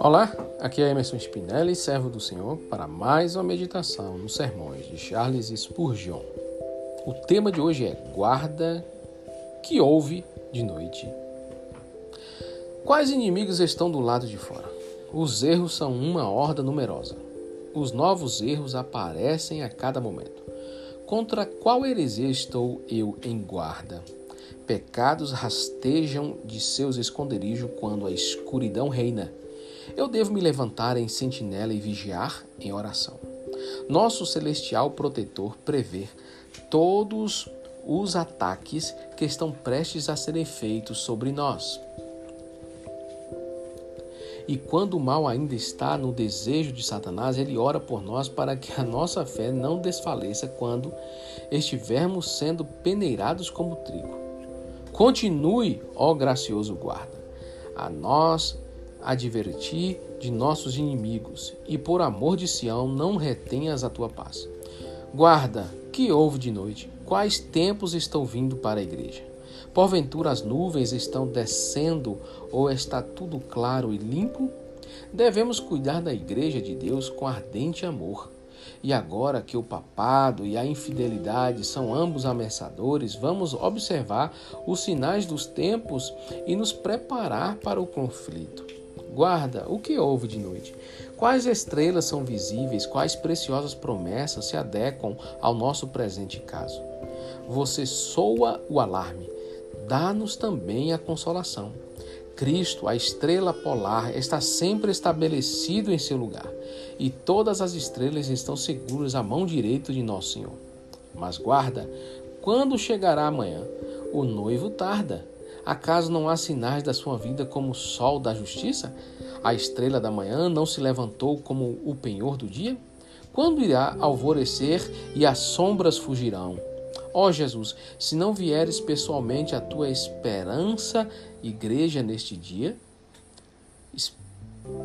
Olá, aqui é Emerson Spinelli, servo do Senhor, para mais uma meditação nos sermões de Charles Spurgeon. O tema de hoje é Guarda que ouve de noite. Quais inimigos estão do lado de fora? Os erros são uma horda numerosa. Os novos erros aparecem a cada momento. Contra qual heresia estou eu em guarda? Pecados rastejam de seus esconderijos quando a escuridão reina eu devo me levantar em sentinela e vigiar em oração. Nosso celestial protetor prevê todos os ataques que estão prestes a serem feitos sobre nós. E quando o mal ainda está no desejo de Satanás, ele ora por nós para que a nossa fé não desfaleça quando estivermos sendo peneirados como trigo. Continue, ó gracioso guarda, a nós advertir de nossos inimigos, e por amor de Sião não retenhas a tua paz. Guarda, que houve de noite? Quais tempos estão vindo para a igreja? Porventura as nuvens estão descendo ou está tudo claro e limpo? Devemos cuidar da igreja de Deus com ardente amor. E agora que o papado e a infidelidade são ambos ameaçadores, vamos observar os sinais dos tempos e nos preparar para o conflito. Guarda, o que houve de noite? Quais estrelas são visíveis? Quais preciosas promessas se adequam ao nosso presente caso? Você soa o alarme, dá-nos também a consolação. Cristo, a estrela polar, está sempre estabelecido em seu lugar, e todas as estrelas estão seguras à mão direita de nosso Senhor. Mas guarda, quando chegará amanhã? O noivo tarda Acaso não há sinais da sua vida como o sol da justiça? A estrela da manhã não se levantou como o penhor do dia? Quando irá alvorecer e as sombras fugirão? Ó oh Jesus, se não vieres pessoalmente a tua esperança, igreja, neste dia,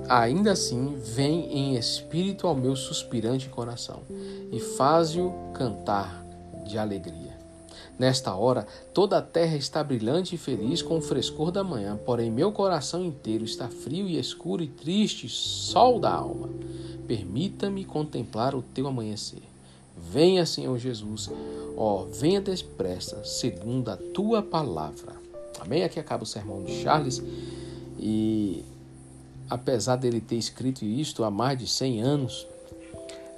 ainda assim vem em espírito ao meu suspirante coração e faz-o cantar de alegria. Nesta hora, toda a terra está brilhante e feliz com o frescor da manhã, porém meu coração inteiro está frio e escuro e triste, sol da alma. Permita-me contemplar o teu amanhecer. Venha, Senhor Jesus, ó, venha depressa, segundo a tua palavra. Amém? Aqui acaba o sermão de Charles e apesar dele ter escrito isto há mais de 100 anos,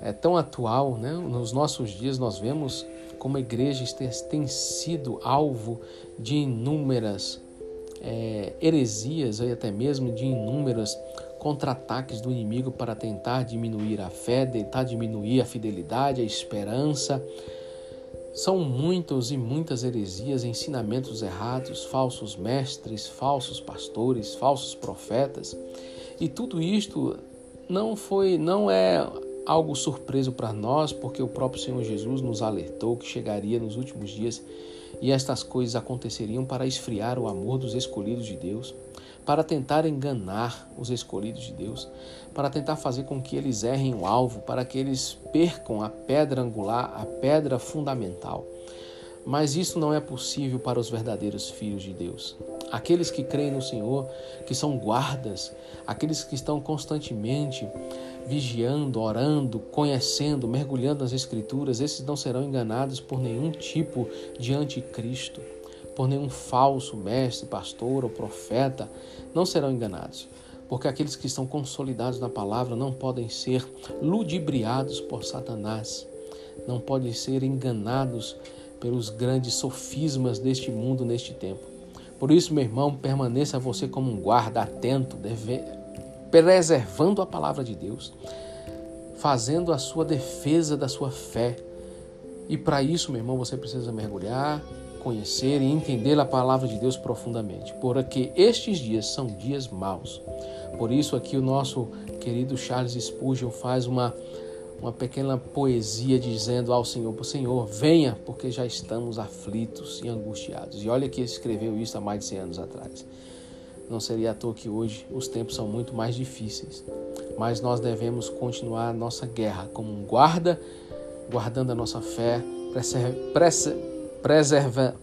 é tão atual, né? Nos nossos dias nós vemos como a igreja tem sido alvo de inúmeras é, heresias e até mesmo de inúmeros contra-ataques do inimigo para tentar diminuir a fé, tentar diminuir a fidelidade, a esperança. São muitos e muitas heresias, ensinamentos errados, falsos mestres, falsos pastores, falsos profetas. E tudo isto não foi, não é algo surpreso para nós, porque o próprio Senhor Jesus nos alertou que chegaria nos últimos dias e estas coisas aconteceriam para esfriar o amor dos escolhidos de Deus, para tentar enganar os escolhidos de Deus, para tentar fazer com que eles errem o alvo, para que eles percam a pedra angular, a pedra fundamental. Mas isso não é possível para os verdadeiros filhos de Deus. Aqueles que creem no Senhor, que são guardas, aqueles que estão constantemente vigiando, orando, conhecendo, mergulhando nas Escrituras, esses não serão enganados por nenhum tipo de anticristo, por nenhum falso mestre, pastor ou profeta, não serão enganados. Porque aqueles que estão consolidados na palavra não podem ser ludibriados por Satanás, não podem ser enganados pelos grandes sofismas deste mundo neste tempo. Por isso, meu irmão, permaneça você como um guarda atento, deve, preservando a palavra de Deus, fazendo a sua defesa da sua fé. E para isso, meu irmão, você precisa mergulhar, conhecer e entender a palavra de Deus profundamente, porque estes dias são dias maus. Por isso aqui o nosso querido Charles Spurgeon faz uma uma pequena poesia dizendo ao Senhor, Senhor, venha, porque já estamos aflitos e angustiados. E olha que ele escreveu isso há mais de 100 anos atrás. Não seria à toa que hoje os tempos são muito mais difíceis, mas nós devemos continuar a nossa guerra como um guarda, guardando a nossa fé, preserva,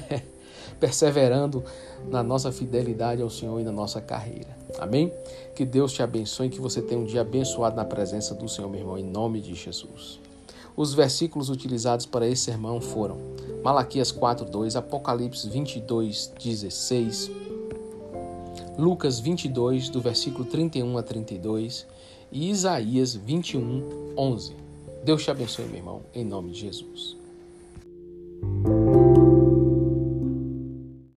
perseverando na nossa fidelidade ao Senhor e na nossa carreira. Amém? Que Deus te abençoe e que você tenha um dia abençoado na presença do Senhor, meu irmão, em nome de Jesus. Os versículos utilizados para esse sermão foram Malaquias 4:2, Apocalipse 22:16, Lucas 22 do versículo 31 a 32 e Isaías 21:11. Deus te abençoe, meu irmão, em nome de Jesus. Thank you.